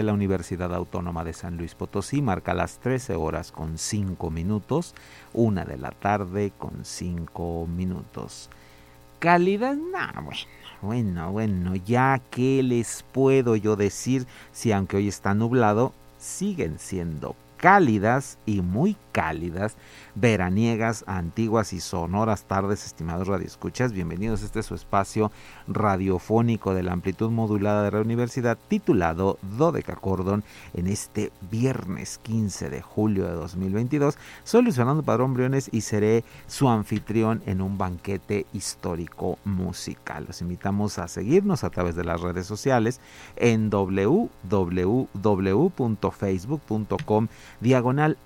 De la Universidad Autónoma de San Luis Potosí marca las 13 horas con 5 minutos, una de la tarde con 5 minutos. ¿Cálida? No, bueno, bueno, bueno, ya que les puedo yo decir si aunque hoy está nublado, siguen siendo cálidas y muy cálidas veraniegas, antiguas y sonoras tardes, estimados radioescuchas. Bienvenidos a este su espacio radiofónico de la amplitud modulada de la universidad titulado Dodeca Cordon en este viernes 15 de julio de 2022. Soy Luis Fernando Padrón Briones y seré su anfitrión en un banquete histórico musical. Los invitamos a seguirnos a través de las redes sociales en www.facebook.com diagonal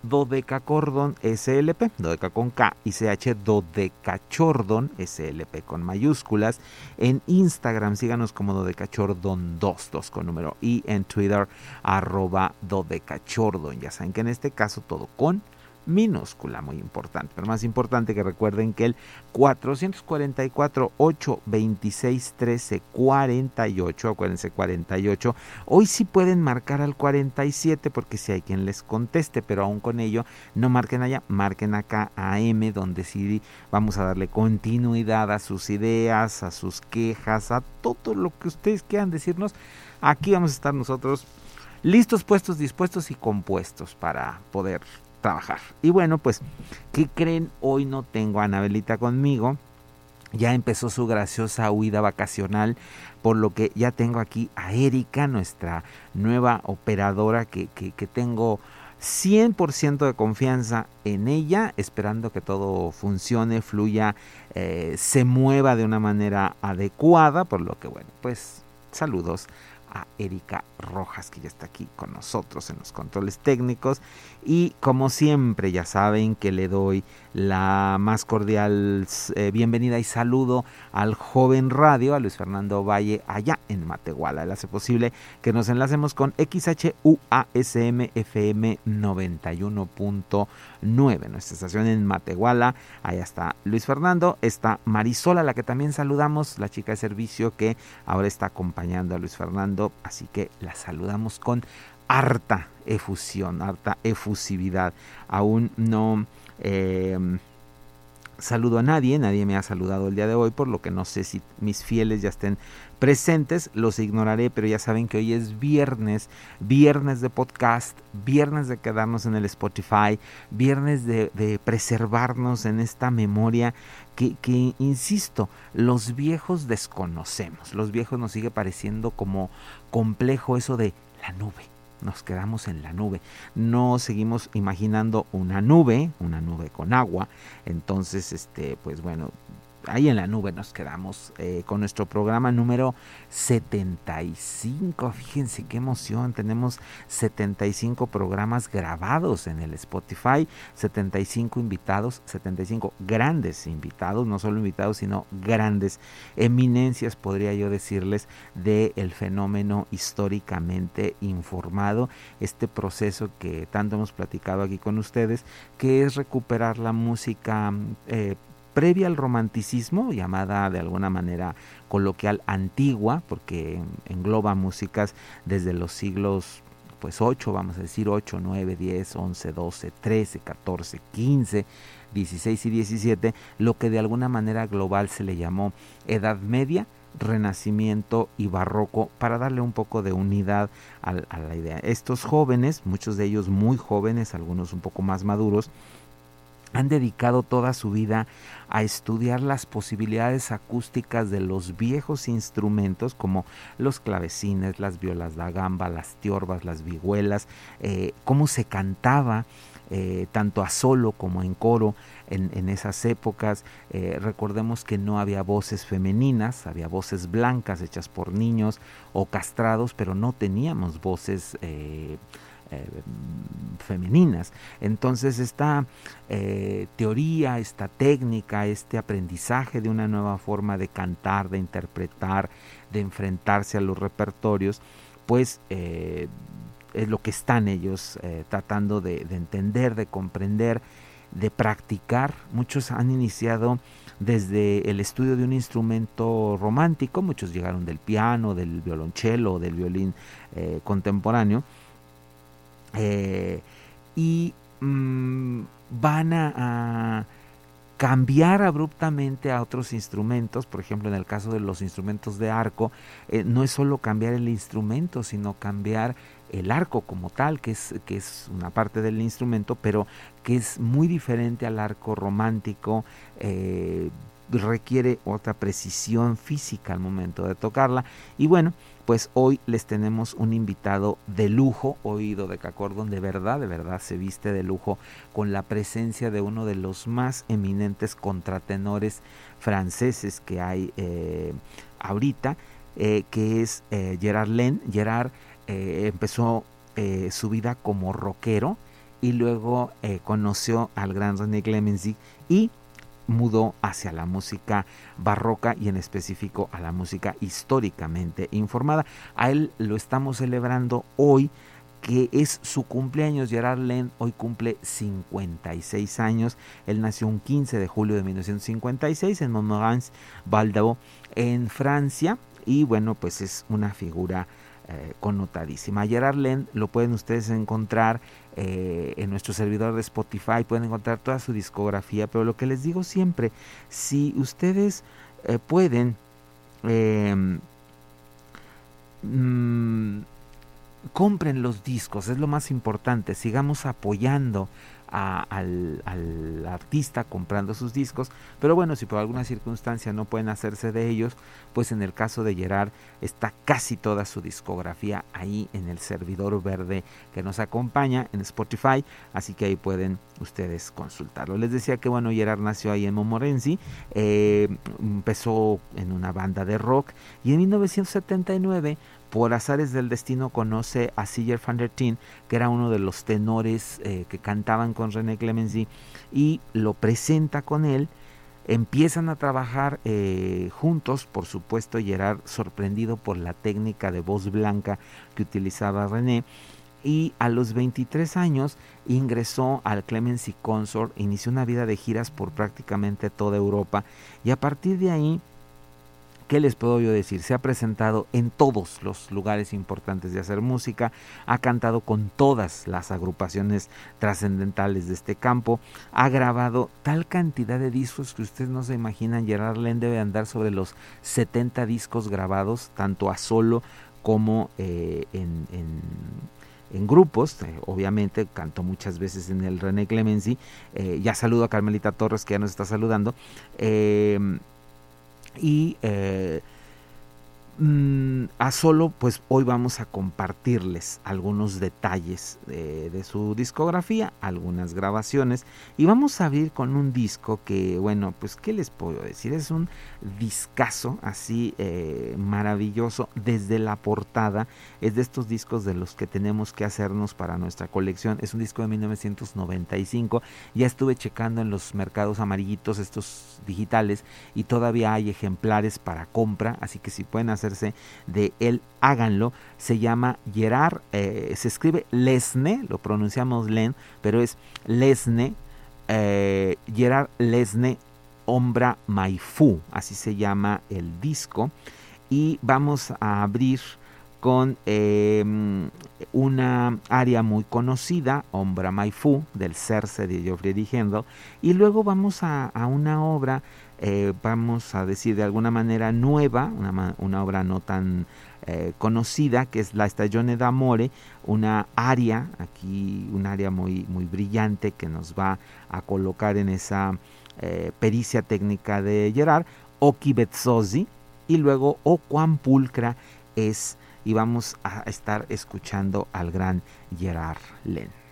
Cordon SLP, dodeca con K y CH dodecachordon SLP con mayúsculas. En Instagram síganos como dodecachordon 2, 2 con número y en Twitter arroba dodecachordon. Ya saben que en este caso todo con minúscula, muy importante. Pero más importante que recuerden que el 444 8 26 13 48, acuérdense 48, hoy sí pueden marcar al 47 porque si hay quien les conteste, pero aún con ello no marquen allá, marquen acá a M donde sí vamos a darle continuidad a sus ideas, a sus quejas, a todo lo que ustedes quieran decirnos. Aquí vamos a estar nosotros listos, puestos, dispuestos y compuestos para poder trabajar. Y bueno, pues, ¿qué creen? Hoy no tengo a Anabelita conmigo. Ya empezó su graciosa huida vacacional, por lo que ya tengo aquí a Erika, nuestra nueva operadora que, que, tengo 100% de confianza en ella, esperando que todo funcione, fluya, eh, se mueva de una manera adecuada, por lo que bueno, pues saludos a Erika Rojas, que ya está aquí con nosotros en los controles técnicos. Y como siempre, ya saben que le doy la más cordial eh, bienvenida y saludo al joven radio, a Luis Fernando Valle, allá en Matehuala. Él hace posible que nos enlacemos con XHUASM FM 91.9, nuestra estación en Matehuala. Allá está Luis Fernando, está Marisola, la que también saludamos, la chica de servicio que ahora está acompañando a Luis Fernando. Así que la saludamos con harta efusión, harta efusividad. Aún no eh, saludo a nadie, nadie me ha saludado el día de hoy, por lo que no sé si mis fieles ya estén presentes, los ignoraré, pero ya saben que hoy es viernes, viernes de podcast, viernes de quedarnos en el Spotify, viernes de, preservarnos en esta memoria que, que, insisto, los viejos desconocemos, los viejos nos sigue pareciendo como complejo eso de la nube nos quedamos en la nube. No seguimos imaginando una nube, una nube con agua. Entonces, este, pues bueno, ahí en la nube nos quedamos eh, con nuestro programa número 75. Fíjense qué emoción. Tenemos 75 programas grabados en el Spotify, 75 invitados, 75 grandes invitados, no solo invitados, sino grandes eminencias, podría yo decirles, del fenómeno históricamente informado. Este proceso que tanto hemos platicado aquí con ustedes, que es recuperar la música. Eh, previa al romanticismo, llamada de alguna manera coloquial antigua, porque engloba músicas desde los siglos pues 8, vamos a decir 8, 9, 10, 11, 12, 13, 14, 15, 16 y 17, lo que de alguna manera global se le llamó Edad Media, Renacimiento y Barroco, para darle un poco de unidad a, a la idea. Estos jóvenes, muchos de ellos muy jóvenes, algunos un poco más maduros, han dedicado toda su vida a estudiar las posibilidades acústicas de los viejos instrumentos como los clavecines, las violas da gamba, las tiorbas, las vihuelas, eh, cómo se cantaba eh, tanto a solo como en coro en, esas épocas. Eh, recordemos que no había voces femeninas, había voces blancas hechas por niños o castrados, pero no teníamos voces femeninas. Entonces esta eh, teoría, esta técnica, este aprendizaje de una nueva forma de cantar, de interpretar, de enfrentarse a los repertorios, pues eh, es lo que están ellos tratando de entender, de comprender, de practicar. Muchos han iniciado desde el estudio de un instrumento romántico, muchos llegaron del piano, del violonchelo, del violín contemporáneo, eh, y mm, van a, cambiar abruptamente a otros instrumentos, por ejemplo en el caso de los instrumentos de arco, eh, no es solo cambiar el instrumento, sino cambiar el arco como tal, que es, que es una parte del instrumento, pero que es muy diferente al arco romántico, eh, requiere otra precisión física al momento de tocarla. Y bueno, pues hoy les tenemos un invitado de lujo, oído de Cacordon, de verdad, de verdad se viste de lujo con la presencia de uno de los más eminentes contratenores franceses que hay eh, ahorita, eh, que es eh, Gerard Len. Gerard empezó su vida como rockero y luego conoció al gran René Clemency y mudó hacia la música barroca y en específico a la música históricamente informada. A él lo estamos celebrando hoy que es su cumpleaños. Gerard Len hoy cumple 56 años. Él nació un 15 de julio de 1956 en Montmorency, Valdao, en Francia. Y bueno, pues es una figura eh, connotadísima. Gerard Len lo pueden ustedes encontrar eh, en nuestro servidor de Spotify, pueden encontrar toda su discografía, pero lo que les digo siempre, si ustedes eh, pueden em, mm, compren los discos, es lo más importante, sigamos apoyando al, artista comprando sus discos, pero bueno, si por alguna circunstancia no pueden hacerse de ellos, pues en el caso de Gerard está casi toda su discografía ahí en el servidor verde que nos acompaña en Spotify, así que ahí pueden ustedes consultarlo. Les decía que bueno, Gerard nació ahí en Momorenzi, eh, empezó en una banda de rock y en 1979 por azares del destino conoce a Siger van der Teen, que era uno de los tenores eh, que cantaban con René Clemency, y lo presenta con él. Empiezan a trabajar eh, juntos, por supuesto, Gerard sorprendido por la técnica de voz blanca que utilizaba René. Y a los 23 años ingresó al Clemency Consort, inició una vida de giras por prácticamente toda Europa y a partir de ahí ¿Qué les puedo yo decir? Se ha presentado en todos los lugares importantes de hacer música, ha cantado con todas las agrupaciones trascendentales de este campo, ha grabado tal cantidad de discos que ustedes no se imaginan, Gerard Len debe andar sobre los 70 discos grabados, tanto a solo como eh, en, en grupos, eh, obviamente cantó muchas veces en el René Clemency, eh, ya saludo a Carmelita Torres que ya nos está saludando, y eh, Mm, a solo, pues hoy vamos a compartirles algunos detalles de, su discografía, algunas grabaciones y vamos a abrir con un disco que, bueno, pues qué les puedo decir, es un discazo así eh, maravilloso desde la portada, es de estos discos de los que tenemos que hacernos para nuestra colección, es un disco de 1995, ya estuve checando en los mercados amarillitos estos digitales y todavía hay ejemplares para compra, así que si pueden hacer de él, háganlo. Se llama Gerard, eh, se escribe Lesne, lo pronunciamos Len, pero es Lesne, eh, Gerard Lesne Ombra Maifu, así se llama el disco. Y vamos a abrir con em, una área muy conocida, Ombra Maifu, del Cerce de Geoffrey Handel, y luego vamos a una obra eh, vamos a decir de alguna manera nueva, una, obra no tan eh, conocida, que es La Stagione d'Amore, una área, aquí un área muy, muy brillante que nos va a colocar en esa eh, pericia técnica de Gerard, Oki y luego O Quan Pulcra es, y vamos a estar escuchando al gran Gerard Len.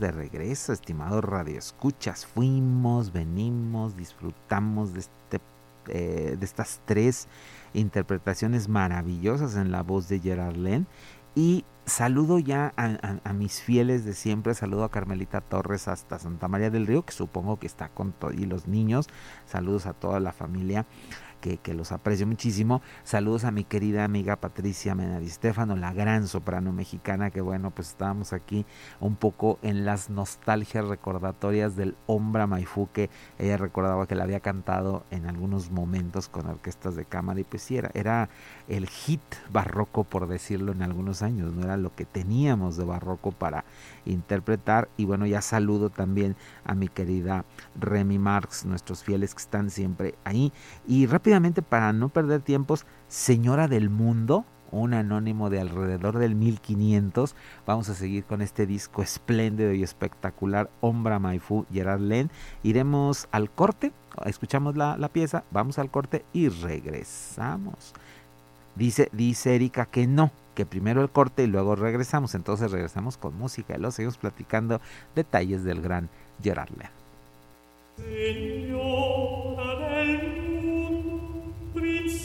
De regreso, estimados radioescuchas. Fuimos, venimos, disfrutamos de, este, eh, de estas tres interpretaciones maravillosas en la voz de Gerard Len. Y saludo ya a, mis fieles de siempre, saludo a Carmelita Torres hasta Santa María del Río, que supongo que está con todos y los niños. Saludos a toda la familia que, los aprecio muchísimo. Saludos a mi querida amiga Patricia Menadi Stefano, la gran soprano mexicana, que bueno, pues estábamos aquí un poco en las nostalgias recordatorias del Ombra Maifú, que ella recordaba que la había cantado en algunos momentos con orquestas de cámara, y pues sí, era, era el hit barroco, por decirlo, en algunos años, no era lo que teníamos de barroco para interpretar. Y bueno, ya saludo también a mi querida Remy Marx, nuestros fieles que están siempre ahí. Y rápidamente, para no perder tiempos, Señora del Mundo, un anónimo de alrededor del 1500. Vamos a seguir con este disco espléndido y espectacular, Ombra Maifu, Gerard Len. Iremos al corte, escuchamos la, la, pieza, vamos al corte y regresamos. Dice, dice Erika que no, que primero el corte y luego regresamos. Entonces regresamos con música y luego seguimos platicando detalles del gran Gerard Len.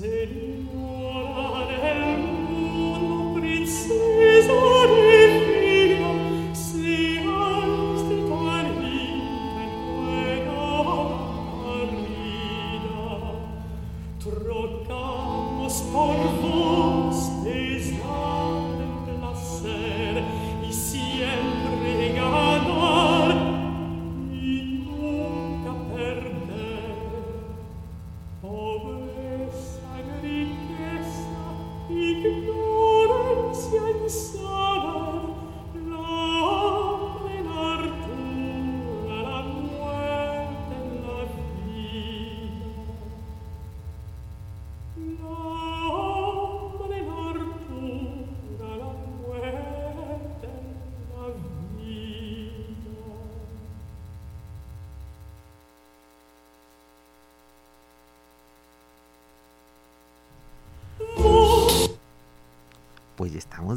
Señora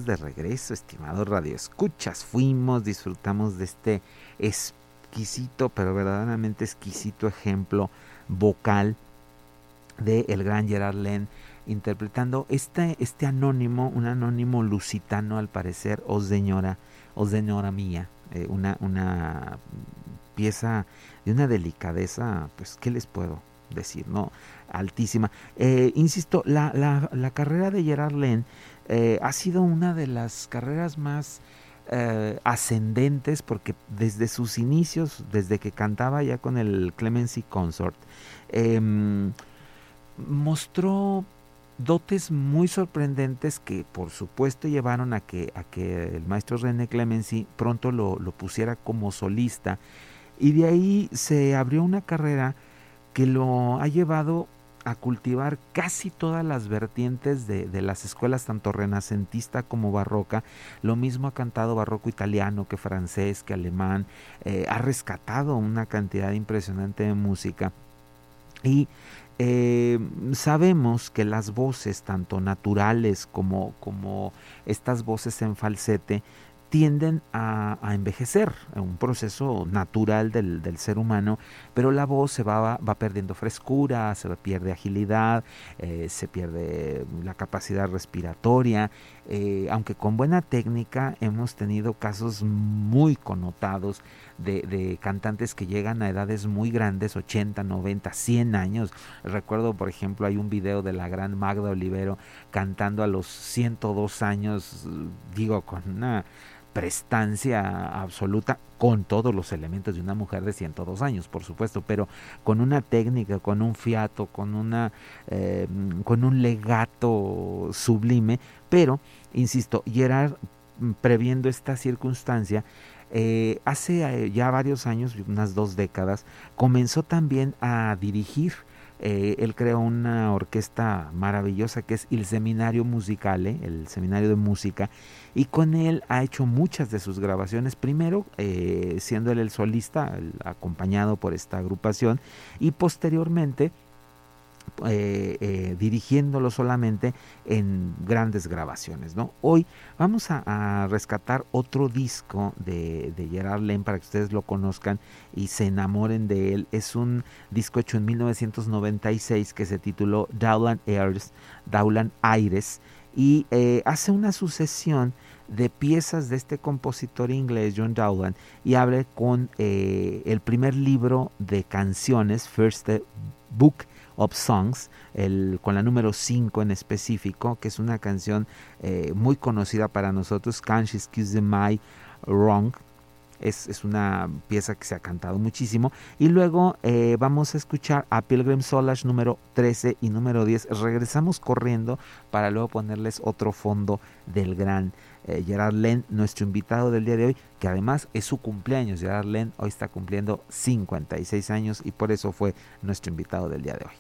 de regreso, estimados radioescuchas. Fuimos, disfrutamos de este exquisito, pero verdaderamente exquisito ejemplo vocal de el gran Gerard Len interpretando este, este anónimo, un anónimo lusitano al parecer, o señora, o señora mía, eh, una, una pieza de una delicadeza, pues, ¿qué les puedo decir, ¿no? Altísima. Eh, insisto, la, la, la, carrera de Gerard Len eh, ha sido una de las carreras más eh, ascendentes porque desde sus inicios, desde que cantaba ya con el Clemency Consort, em, mostró dotes muy sorprendentes que por supuesto llevaron a que, el maestro René Clemency pronto lo, lo pusiera como solista. Y de ahí se abrió una carrera que lo ha llevado a cultivar casi todas las vertientes de, de, las escuelas, tanto renacentista como barroca. Lo mismo ha cantado barroco italiano que francés, que alemán. Eh, ha rescatado una cantidad impresionante de música. Y eh, sabemos que las voces, tanto naturales como, como estas voces en falsete, tienden a, envejecer, un proceso natural del, ser humano, pero la voz se va, va perdiendo frescura, se pierde agilidad, eh, se pierde la capacidad respiratoria, eh, aunque con buena técnica hemos tenido casos muy connotados de, cantantes que llegan a edades muy grandes, 80, 90, 100 años. Recuerdo, por ejemplo, hay un video de la gran Magda Olivero cantando a los 102 años, digo, con una prestancia absoluta con todos los elementos de una mujer de 102 años, por supuesto, pero con una técnica, con un fiato, con una eh, con un legato sublime, pero insisto, Gerard mm, previendo esta circunstancia eh, hace eh, ya varios años, unas dos décadas, comenzó también a dirigir eh, él creó una orquesta maravillosa que es el Seminario Musicale, el Seminario de Música, y con él ha hecho muchas de sus grabaciones, primero eh, siendo él el solista, acompañado por esta agrupación, y posteriormente eh, eh, dirigiéndolo solamente en grandes grabaciones. ¿no? Hoy vamos a, rescatar otro disco de, Gerard Len para que ustedes lo conozcan y se enamoren de él. Es un disco hecho en 1996 que se tituló Dowland Airs, Dowland Aires y eh, hace una sucesión de piezas de este compositor inglés John Dowland y abre con el primer libro de canciones, First Book of Songs, el, con la número 5 en específico, que es una canción eh, muy conocida para nosotros, Can't She Excuse My Wrong. Es, es, una pieza que se ha cantado muchísimo. Y luego eh, vamos a escuchar a Pilgrim Solace número 13 y número 10. Regresamos corriendo para luego ponerles otro fondo del gran eh, Gerard Len, nuestro invitado del día de hoy, que además es su cumpleaños. Gerard Len hoy está cumpliendo 56 años y por eso fue nuestro invitado del día de hoy.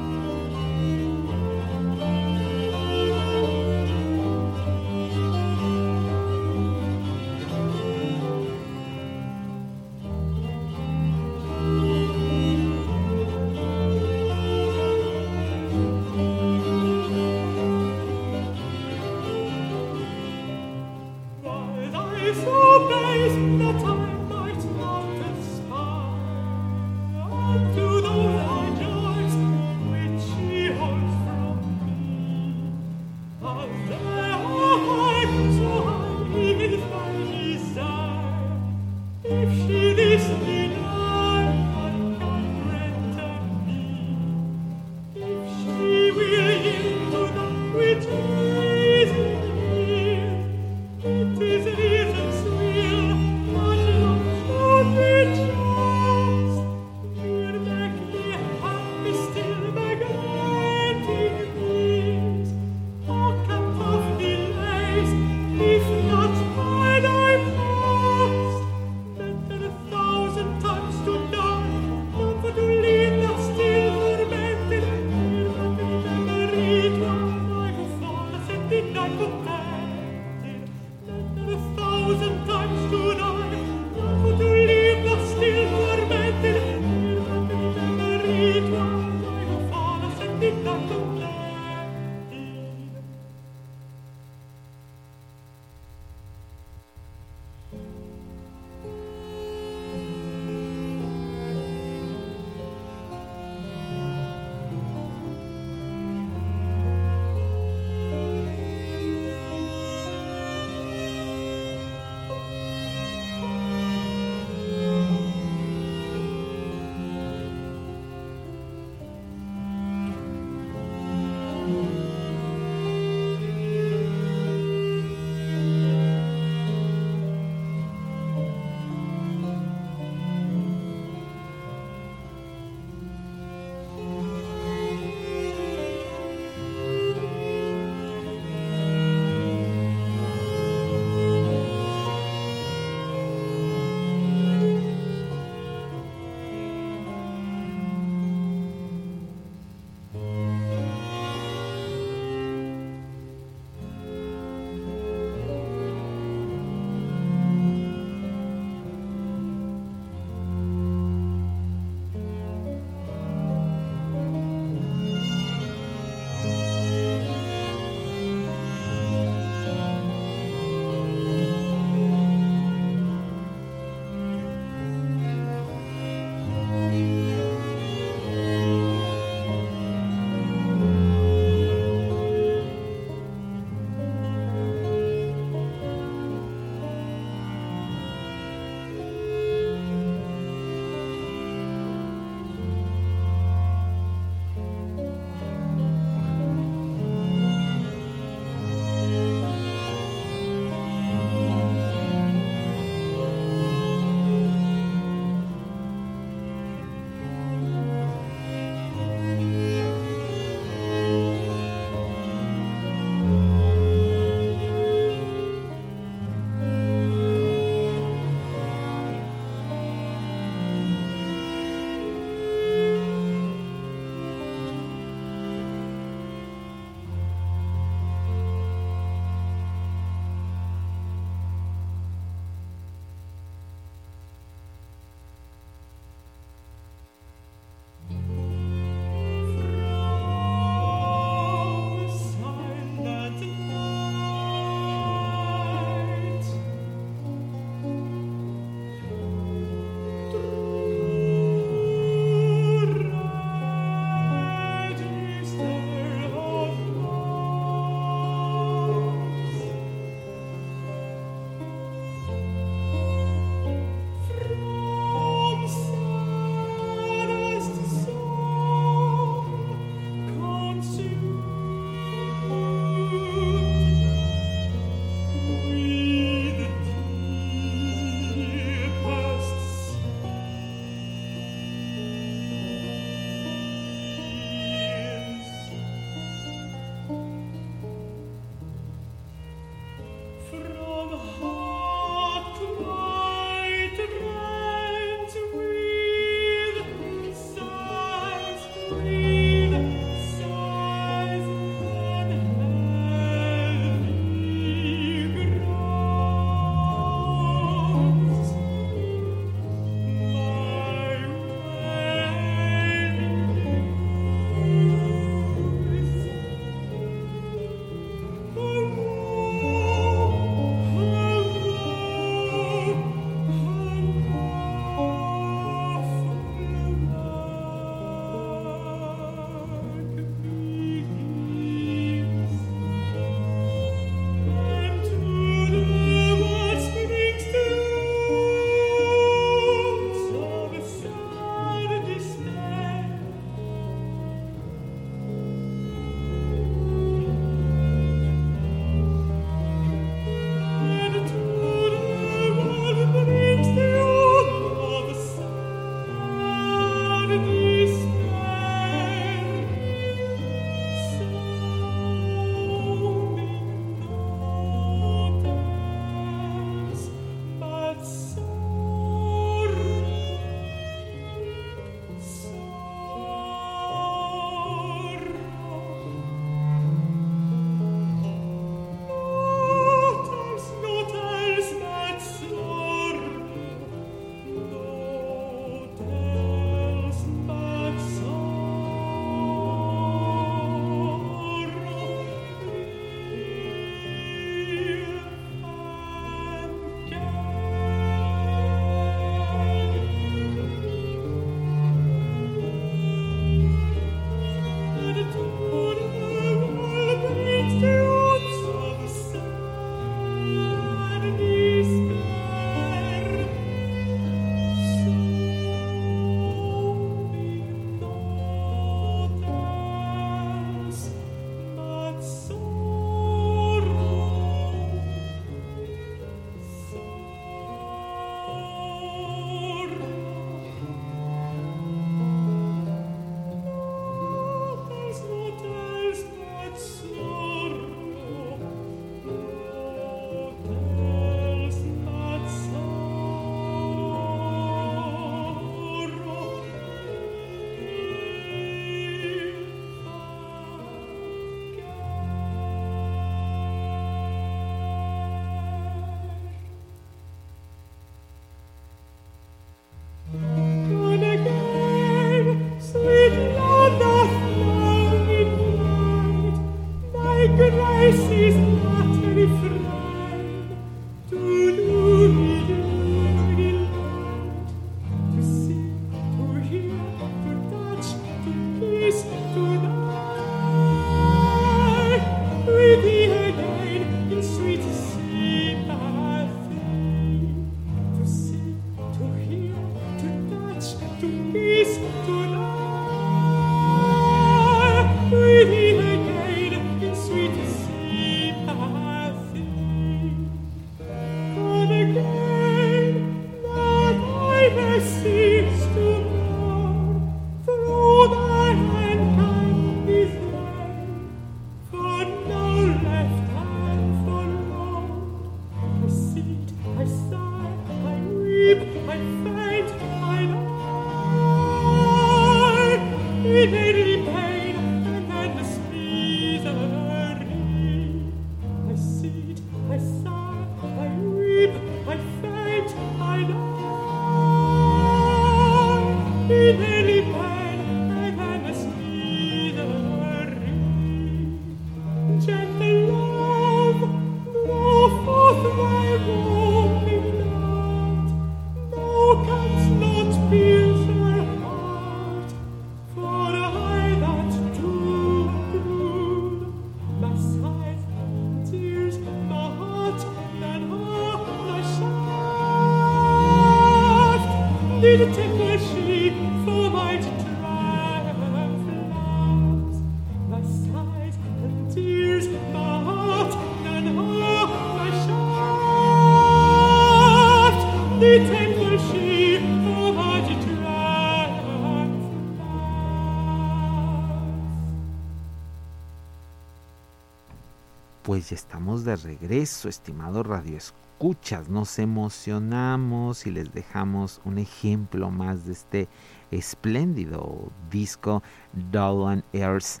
Regreso, estimado Radio Escuchas. Nos emocionamos y les dejamos un ejemplo más de este espléndido disco Dowland Airs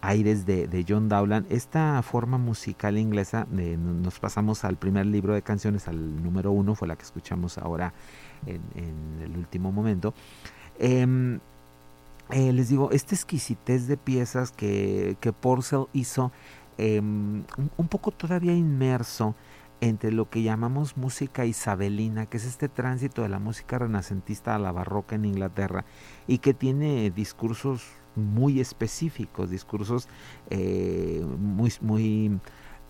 aires de, John Dowland. Esta forma musical inglesa, nos pasamos al primer libro de canciones, al número uno, fue la que escuchamos ahora en, el último momento. Em, eh, les digo, esta exquisitez de piezas que, que Porcel hizo Em, un, poco todavía inmerso entre lo que llamamos música isabelina, que es este tránsito de la música renacentista a la barroca en Inglaterra y que tiene discursos muy específicos, discursos eh, muy, muy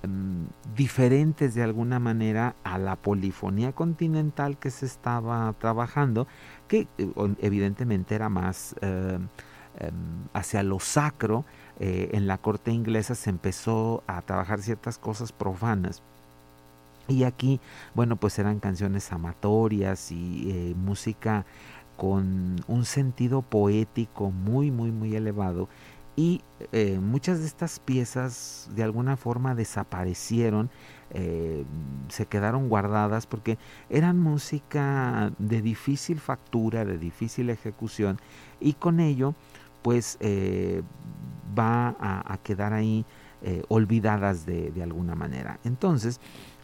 em, diferentes de alguna manera a la polifonía continental que se estaba trabajando, que eh, evidentemente era más eh, hacia lo sacro, eh, en la corte inglesa se empezó a trabajar ciertas cosas profanas. Y aquí, bueno, pues eran canciones amatorias y eh, música con un sentido poético muy, muy, muy elevado. Y eh, muchas de estas piezas de alguna forma desaparecieron, se quedaron guardadas porque eran música de difícil factura, de difícil ejecución y con ello pues va a, quedar ahí eh, olvidadas de, alguna manera. Entonces,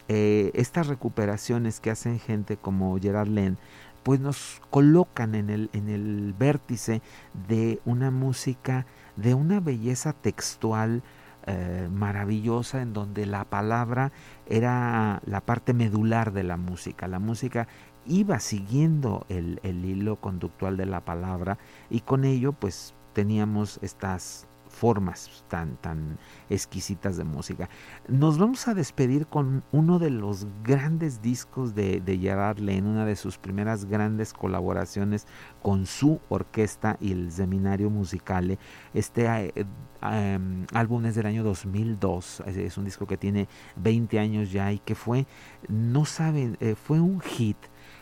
eh, estas recuperaciones que hacen gente como Gerard Len, pues nos colocan en el, en el vértice de una música, de una belleza textual eh, maravillosa en donde la palabra era la parte medular de la música. La música iba siguiendo el, el hilo conductual de la palabra y con ello pues teníamos estas formas tan, tan exquisitas de música. Nos vamos a despedir con uno de los grandes discos de, de Gerard Lane, una de sus primeras grandes colaboraciones con su orquesta y el Seminario Musicale. Este eh, em, álbum es del año 2002, es, un disco que tiene 20 años ya y que fue, no saben, eh, fue un hit.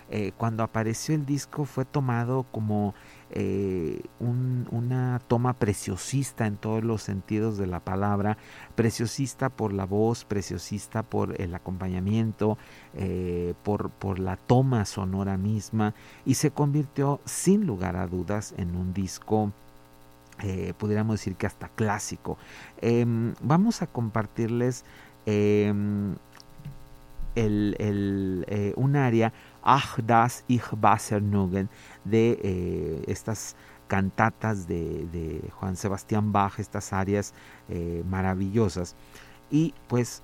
Eh, cuando apareció el disco fue tomado como eh, una toma preciosista en todos los sentidos de la palabra, preciosista por la voz, preciosista por el acompañamiento, eh, por, por la toma sonora misma y se convirtió sin lugar a dudas en un disco eh, pudiéramos decir que hasta clásico. Em, vamos a compartirles em, el, un área Ach das ich Wassernugen de eh, estas cantatas de, Juan Sebastián Bach, estas áreas eh, maravillosas. Y pues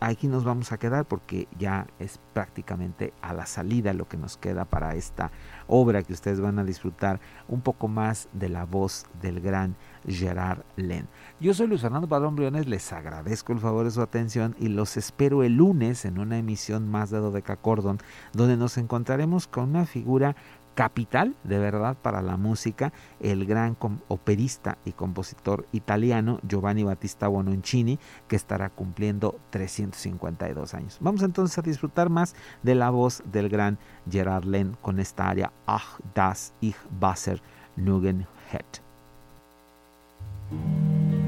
aquí nos vamos a quedar porque ya es prácticamente a la salida lo que nos queda para esta obra que ustedes van a disfrutar un poco más de la voz del gran Gerard Len. Yo soy Luis Fernando Padrón Briones, les agradezco el favor de su atención y los espero el lunes en una emisión más de Dodeca Cordon, donde nos encontraremos con una figura capital de verdad para la música, el gran operista y compositor italiano Giovanni Battista Bononcini, que estará cumpliendo 352 años. Vamos entonces a disfrutar más de la voz del gran Gerard Len con esta área Ach, das ich Wasser Nugen Música